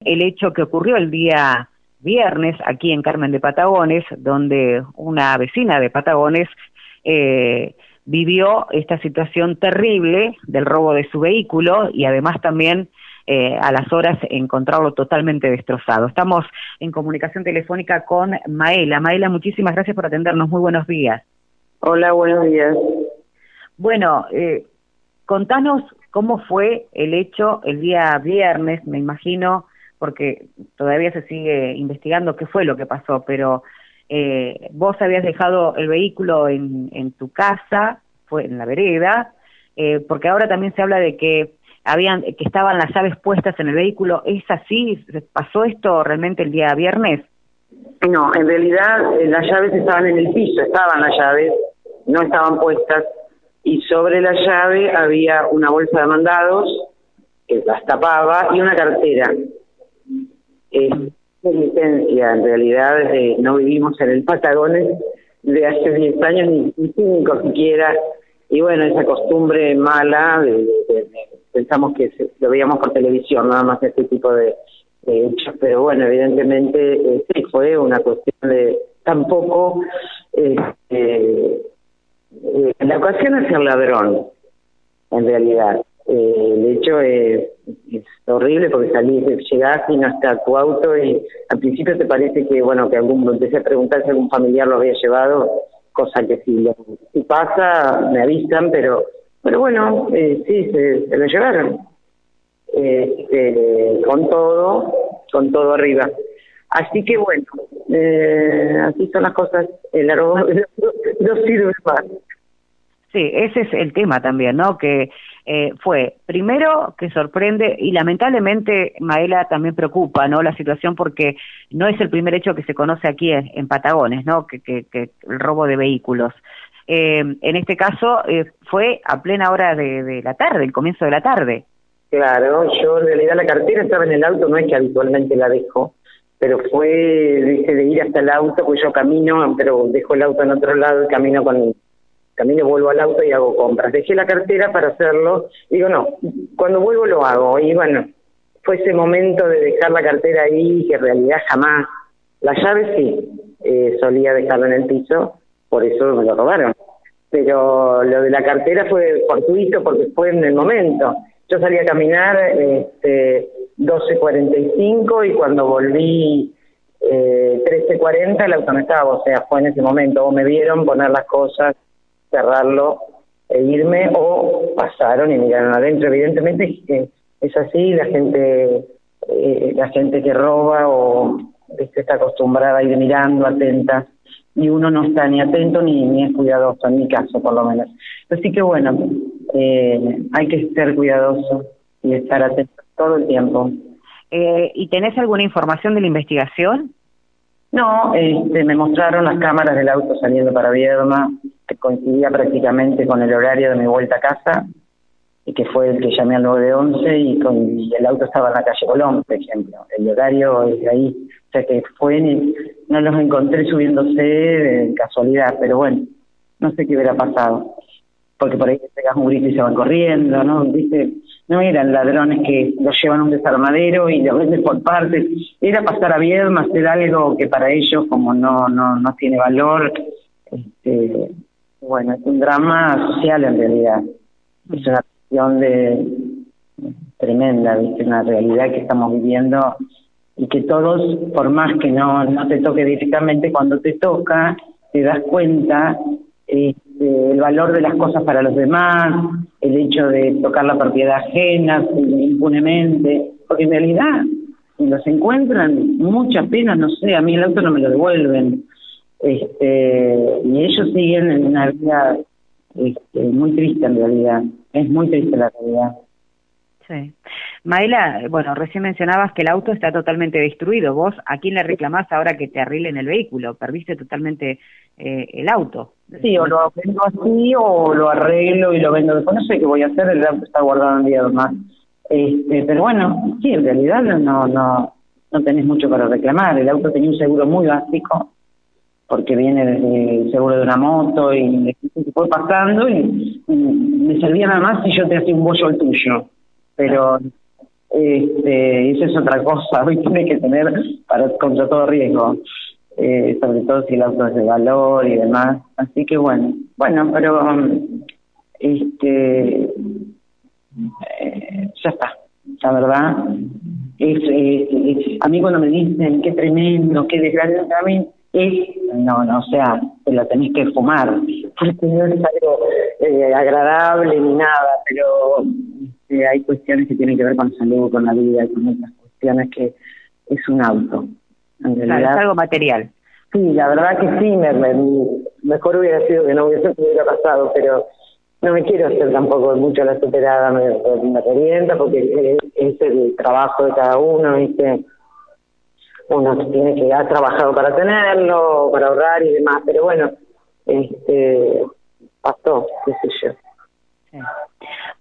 el hecho que ocurrió el día viernes aquí en Carmen de Patagones, donde una vecina de Patagones eh, vivió esta situación terrible del robo de su vehículo y además también eh, a las horas encontrarlo totalmente destrozado. Estamos en comunicación telefónica con Maela. Maela, muchísimas gracias por atendernos. Muy buenos días. Hola, buenos días. Bueno, eh, contanos cómo fue el hecho el día viernes, me imagino, porque todavía se sigue investigando qué fue lo que pasó, pero eh, vos habías dejado el vehículo en, tu casa, fue en la vereda, eh, porque ahora también se habla de que habían que estaban las llaves puestas en el vehículo. ¿Es así? ¿Pasó esto realmente el día viernes? No, en realidad eh, las llaves estaban en el piso, estaban las llaves, no estaban puestas, y sobre la llave había una bolsa de mandados que las tapaba y una cartera eh, licencia, en realidad eh, no vivimos en el Patagones de hace 10 años, ni, ni cinco siquiera, y bueno, esa costumbre mala, pensamos que lo veíamos por televisión, nada más este tipo de, hechos, pero bueno, evidentemente eh, sí fue una cuestión de tampoco eh, eh, la ocasión es el ladrón, en realidad. Eh, el hecho es, horrible porque salís, llegás y no está tu auto y al principio te parece que, bueno, que algún, empecé a preguntar si algún familiar lo había llevado, cosa que si, lo, pasa me avisan, pero, pero bueno, eh, sí, se, lo llevaron. Eh, con todo, con todo arriba. Así que bueno, eh, así son las cosas, el árbol no sirve más. Sí, ese es el tema también, ¿no? Que eh, fue, primero, que sorprende y lamentablemente, Maela, también preocupa, ¿no? La situación porque no es el primer hecho que se conoce aquí en, Patagones, ¿no? Que, que, el robo de vehículos. Eh, en este caso eh, fue a plena hora de, de la tarde, el comienzo de la tarde. Claro, yo en realidad la cartera estaba en el auto, no es que habitualmente la dejo, pero fue, dice, de ir hasta el auto, pues yo camino, pero dejo el auto en otro lado y camino con camino vuelvo al auto y hago compras. Dejé la cartera para hacerlo, digo, no, cuando vuelvo lo hago. Y bueno, fue ese momento de dejar la cartera ahí que en realidad jamás, la llave sí, eh, solía dejarla en el piso, por eso me lo robaron. Pero lo de la cartera fue fortuito porque fue en el momento. Yo salí a caminar este, 12.45 y cuando volví eh, 13.40 el auto no estaba, o sea, fue en ese momento. O me vieron poner las cosas cerrarlo e irme o pasaron y miraron adentro. Evidentemente es así, la gente eh, la gente que roba o está acostumbrada a ir mirando, atenta, y uno no está ni atento ni, ni es cuidadoso, en mi caso por lo menos. Así que bueno, eh, hay que ser cuidadoso y estar atento todo el tiempo. Eh, ¿Y tenés alguna información de la investigación? No, este, me mostraron las cámaras del auto saliendo para Viedma, que coincidía prácticamente con el horario de mi vuelta a casa, y que fue el que llamé al 911 y, con, y el auto estaba en la calle Colón, por ejemplo. El horario es ahí. O sea que fue, no los encontré subiéndose de casualidad, pero bueno, no sé qué hubiera pasado. Porque por ahí te pegas un grito y se van corriendo, ¿no? ¿Viste? No eran ladrones que los llevan a un desarmadero y lo venden por partes, era pasar a Viedma, hacer algo que para ellos como no no no tiene valor, este, bueno, es un drama social en realidad, es una cuestión de tremenda, ¿viste? una realidad que estamos viviendo y que todos, por más que no, no te toque directamente, cuando te toca, te das cuenta este, el valor de las cosas para los demás, el hecho de tocar la propiedad ajena impunemente, en realidad los encuentran, mucha pena, no sé, a mí el auto no me lo devuelven, este, y ellos siguen en una vida este, muy triste en realidad, es muy triste la realidad. Sí. Maela, bueno, recién mencionabas que el auto está totalmente destruido. ¿Vos a quién le reclamás ahora que te arreglen el vehículo? Perdiste totalmente eh, el auto. Sí, o lo vendo así o lo arreglo y lo vendo después. No sé qué voy a hacer, el auto está guardado en día más. Este, pero bueno, sí, en realidad no, no, no tenés mucho para reclamar. El auto tenía un seguro muy básico porque viene el seguro de una moto y se fue pasando y, me servía nada más si yo te hacía un bollo al tuyo. Pero Este, eso es otra cosa, hoy tiene que tener para contra todo riesgo, eh, sobre todo si el auto es de valor y demás. Así que bueno, bueno, pero este eh, ya está, la verdad. Es, a mí cuando me dicen qué tremendo, qué desgracia, es, no, no, o sea, te lo tenés que fumar, porque no es algo eh, agradable ni nada, pero eh, hay cuestiones que tienen que ver con salud, con la vida, con otras cuestiones que es un auto. En realidad, es algo material. Sí, la verdad que sí, me, mejor hubiera sido que no hubiese hubiera pasado, pero no me quiero hacer tampoco mucho la superada, me, me revienta porque es, el trabajo de cada uno, ¿viste? uno tiene que haber trabajado para tenerlo, para ahorrar y demás, pero bueno, este pasó, qué sé yo.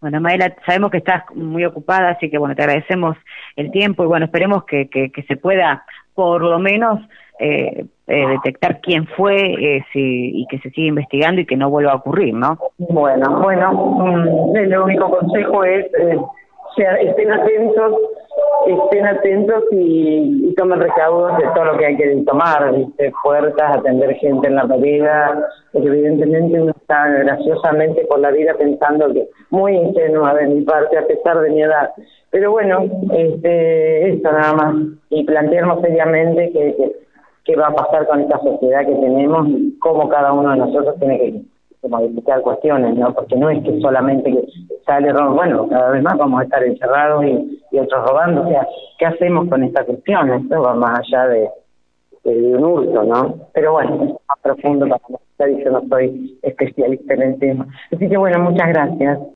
Bueno, Maela, sabemos que estás muy ocupada, así que bueno, te agradecemos el tiempo y bueno, esperemos que, que, se pueda por lo menos eh, eh, detectar quién fue eh, y que se siga investigando y que no vuelva a ocurrir, ¿no? Bueno, bueno, mm, el único consejo es eh, estén atentos, estén atentos y, tomen recaudos de todo lo que hay que tomar, ¿viste? puertas, atender gente en la vereda, evidentemente uno está graciosamente por la vida pensando que muy ingenua de mi parte a pesar de mi edad. Pero bueno, este, esto nada más, y plantearnos seriamente que, qué va a pasar con esta sociedad que tenemos y cómo cada uno de nosotros tiene que modificar cuestiones, ¿no? Porque no es que solamente sale bueno, cada vez más vamos a estar encerrados y, otros robando, o sea, ¿qué hacemos con esta cuestión? Esto va más allá de, de, un hurto, ¿no? Pero bueno, más profundo para nosotros y yo no soy especialista en el tema. Así que bueno, muchas gracias.